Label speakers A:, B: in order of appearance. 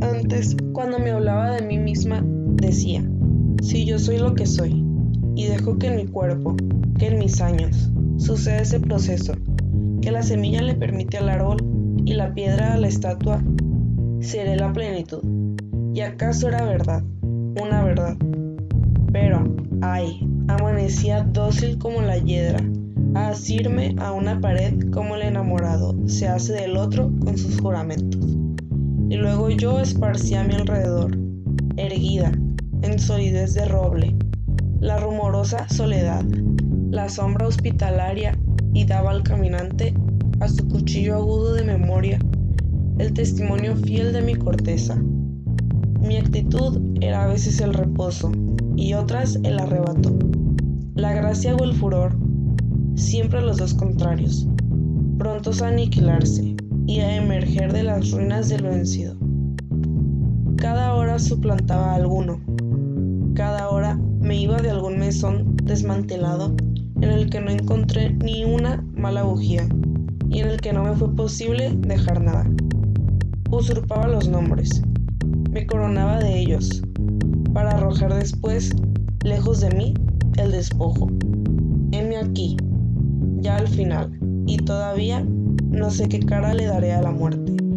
A: Antes, cuando me hablaba de mí misma, decía, si yo soy lo que soy, y dejo que en mi cuerpo, que en mis años, suceda ese proceso, que la semilla le permite al árbol y la piedra a la estatua, seré la plenitud. ¿Y acaso era verdad? Una verdad. Pero, ay, amanecía dócil como la hiedra, a asirme a una pared como el enamorado se hace del otro con sus juramentos. Y luego yo esparcía a mi alrededor, erguida, en solidez de roble, la rumorosa soledad, la sombra hospitalaria y daba al caminante a su cuchillo agudo de memoria el testimonio fiel de mi corteza. Mi actitud era a veces el reposo y otras el arrebato, la gracia o el furor, siempre los dos contrarios, prontos a aniquilarse y a emerger de las ruinas del vencido. Cada hora suplantaba a alguno, cada hora me iba de algún mesón desmantelado en el que no encontré ni una mala bujía y en el que no me fue posible dejar nada. Usurpaba los nombres, me coronaba de ellos, para arrojar después, lejos de mí, el despojo. Heme aquí, ya al final, y todavía no sé qué cara le daré a la muerte.